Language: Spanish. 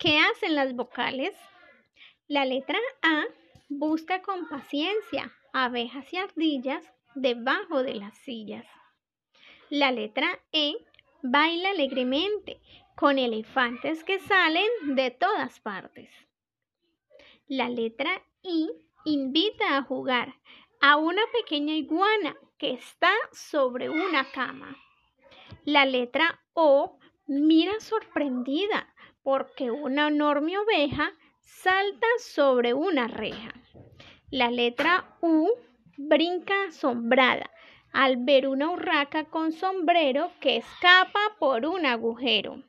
¿Qué hacen las vocales? La letra A busca con paciencia abejas y ardillas debajo de las sillas. La letra E baila alegremente con elefantes que salen de todas partes. La letra I invita a jugar a una pequeña iguana que está sobre una cama. La letra O mira sorprendida porque una enorme oveja salta sobre una reja. La letra U brinca asombrada al ver una urraca con sombrero que escapa por un agujero.